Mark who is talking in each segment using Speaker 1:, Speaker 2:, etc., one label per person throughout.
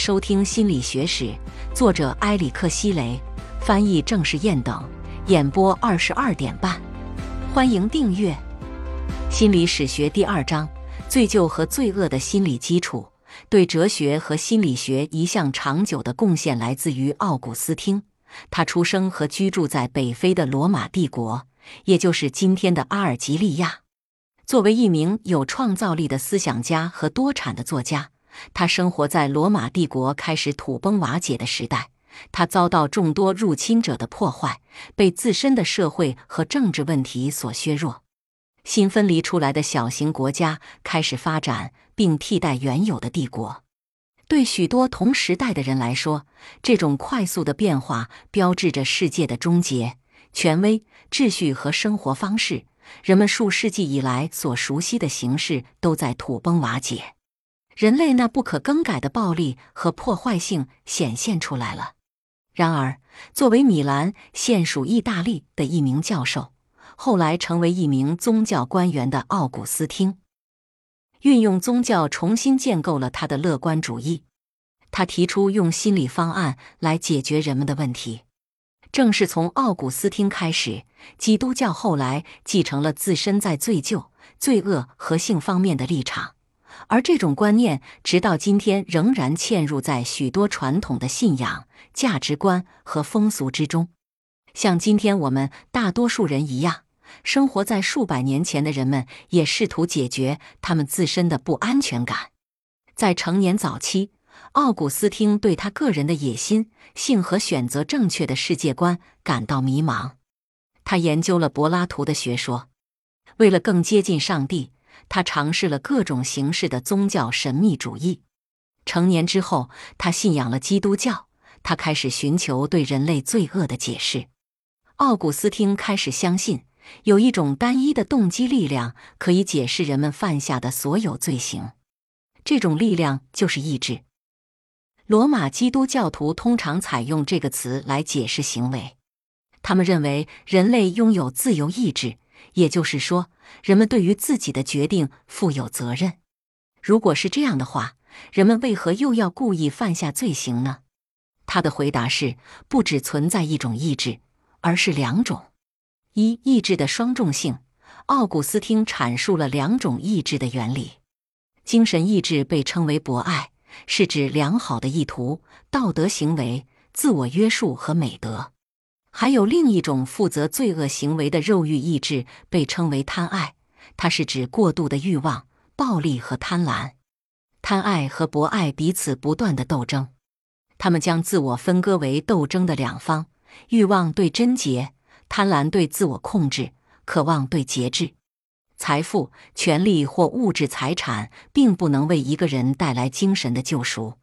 Speaker 1: 收听《心理学史》，作者埃里克·希雷，翻译郑世燕等，演播二十二点半。欢迎订阅《心理史学》第二章：罪疚和罪恶的心理基础。对哲学和心理学一项长久的贡献来自于奥古斯汀。他出生和居住在北非的罗马帝国，也就是今天的阿尔及利亚。作为一名有创造力的思想家和多产的作家，他生活在罗马帝国开始土崩瓦解的时代。他遭到众多入侵者的破坏，被自身的社会和政治问题所削弱。新分离出来的小型国家开始发展，并替代原有的帝国。对许多同时代的人来说，这种快速的变化标志着世界的终结。权威、秩序和生活方式。人们数世纪以来所熟悉的形式都在土崩瓦解，人类那不可更改的暴力和破坏性显现出来了。然而，作为米兰现属意大利的一名教授，后来成为一名宗教官员的奥古斯汀，运用宗教重新建构了他的乐观主义。他提出用心理方案来解决人们的问题。正是从奥古斯汀开始，基督教后来继承了自身在罪疚、罪恶和性方面的立场，而这种观念直到今天仍然嵌入在许多传统的信仰、价值观和风俗之中。像今天我们大多数人一样，生活在数百年前的人们也试图解决他们自身的不安全感。在成年早期。奥古斯汀对他个人的野心、性和选择正确的世界观感到迷茫。他研究了柏拉图的学说，为了更接近上帝，他尝试了各种形式的宗教神秘主义。成年之后，他信仰了基督教。他开始寻求对人类罪恶的解释。奥古斯汀开始相信，有一种单一的动机力量可以解释人们犯下的所有罪行。这种力量就是意志。罗马基督教徒通常采用这个词来解释行为。他们认为人类拥有自由意志，也就是说，人们对于自己的决定负有责任。如果是这样的话，人们为何又要故意犯下罪行呢？他的回答是：不只存在一种意志，而是两种。一、意志的双重性。奥古斯丁阐述了两种意志的原理。精神意志被称为博爱。是指良好的意图、道德行为、自我约束和美德。还有另一种负责罪恶行为的肉欲意志，被称为贪爱。它是指过度的欲望、暴力和贪婪。贪爱和博爱彼此不断的斗争，他们将自我分割为斗争的两方：欲望对贞洁，贪婪对自我控制，渴望对节制。财富、权力或物质财产并不能为一个人带来精神的救赎，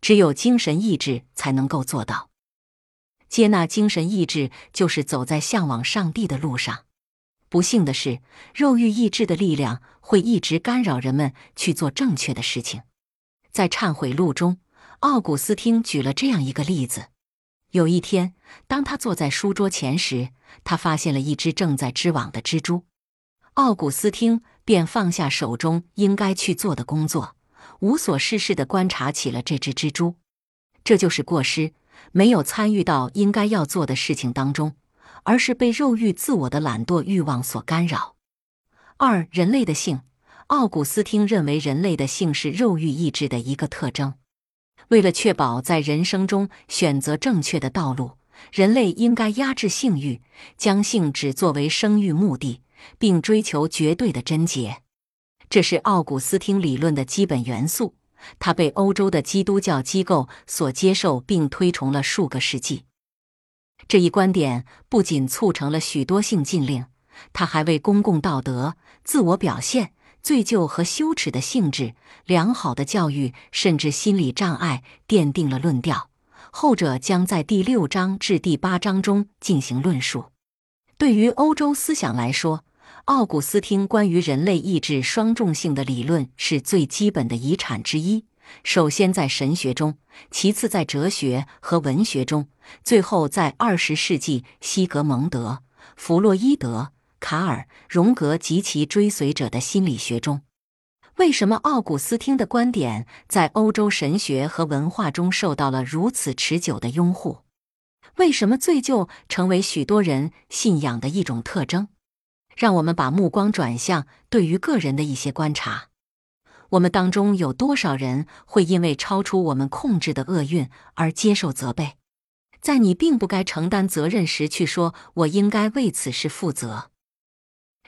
Speaker 1: 只有精神意志才能够做到。接纳精神意志，就是走在向往上帝的路上。不幸的是，肉欲意志的力量会一直干扰人们去做正确的事情。在《忏悔录》中，奥古斯汀举了这样一个例子：有一天，当他坐在书桌前时，他发现了一只正在织网的蜘蛛。奥古斯汀便放下手中应该去做的工作，无所事事地观察起了这只蜘蛛。这就是过失，没有参与到应该要做的事情当中，而是被肉欲自我的懒惰欲望所干扰。二、人类的性，奥古斯汀认为人类的性是肉欲意志的一个特征。为了确保在人生中选择正确的道路，人类应该压制性欲，将性只作为生育目的。并追求绝对的贞洁，这是奥古斯汀理论的基本元素。他被欧洲的基督教机构所接受并推崇了数个世纪。这一观点不仅促成了许多性禁令，他还为公共道德、自我表现、罪疚和羞耻的性质、良好的教育，甚至心理障碍奠定了论调。后者将在第六章至第八章中进行论述。对于欧洲思想来说，奥古斯丁关于人类意志双重性的理论是最基本的遗产之一。首先在神学中，其次在哲学和文学中，最后在二十世纪西格蒙德、弗洛伊德、卡尔、荣格及其追随者的心理学中。为什么奥古斯丁的观点在欧洲神学和文化中受到了如此持久的拥护？为什么罪疚成为许多人信仰的一种特征？让我们把目光转向对于个人的一些观察：我们当中有多少人会因为超出我们控制的厄运而接受责备？在你并不该承担责任时，去说“我应该为此事负责”，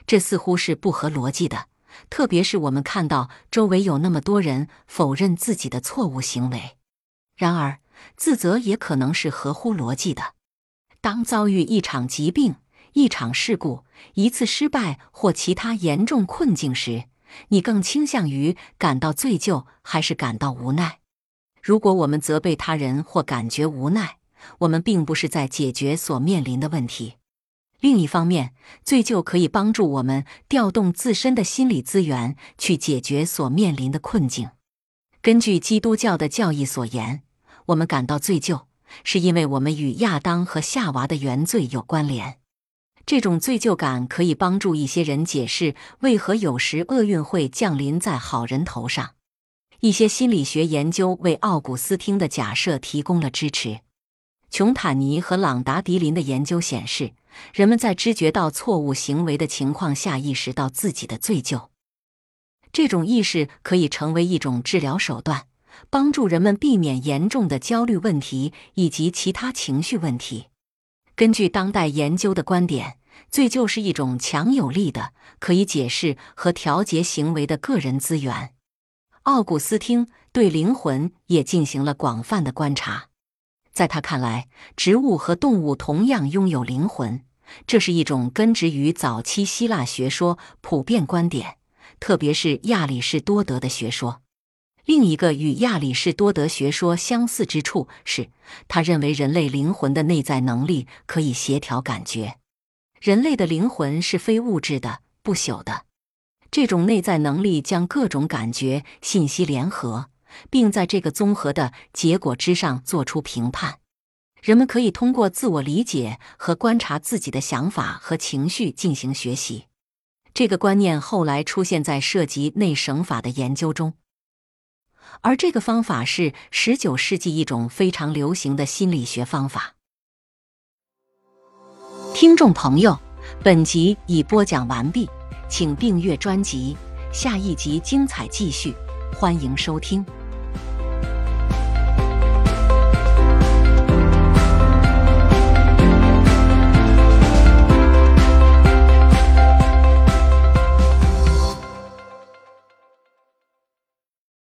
Speaker 1: 这似乎是不合逻辑的。特别是我们看到周围有那么多人否认自己的错误行为，然而自责也可能是合乎逻辑的。当遭遇一场疾病、一场事故、一次失败或其他严重困境时，你更倾向于感到罪疚还是感到无奈？如果我们责备他人或感觉无奈，我们并不是在解决所面临的问题。另一方面，罪疚可以帮助我们调动自身的心理资源去解决所面临的困境。根据基督教的教义所言，我们感到罪疚，是因为我们与亚当和夏娃的原罪有关联。这种罪疚感可以帮助一些人解释为何有时厄运会降临在好人头上。一些心理学研究为奥古斯汀的假设提供了支持。琼坦尼和朗达迪林的研究显示。人们在知觉到错误行为的情况下，意识到自己的罪疚。这种意识可以成为一种治疗手段，帮助人们避免严重的焦虑问题以及其他情绪问题。根据当代研究的观点，罪就是一种强有力的、可以解释和调节行为的个人资源。奥古斯汀对灵魂也进行了广泛的观察。在他看来，植物和动物同样拥有灵魂，这是一种根植于早期希腊学说普遍观点，特别是亚里士多德的学说。另一个与亚里士多德学说相似之处是，他认为人类灵魂的内在能力可以协调感觉。人类的灵魂是非物质的、不朽的，这种内在能力将各种感觉信息联合。并在这个综合的结果之上做出评判。人们可以通过自我理解和观察自己的想法和情绪进行学习。这个观念后来出现在涉及内省法的研究中，而这个方法是19世纪一种非常流行的心理学方法。听众朋友，本集已播讲完毕，请订阅专辑，下一集精彩继续，欢迎收听。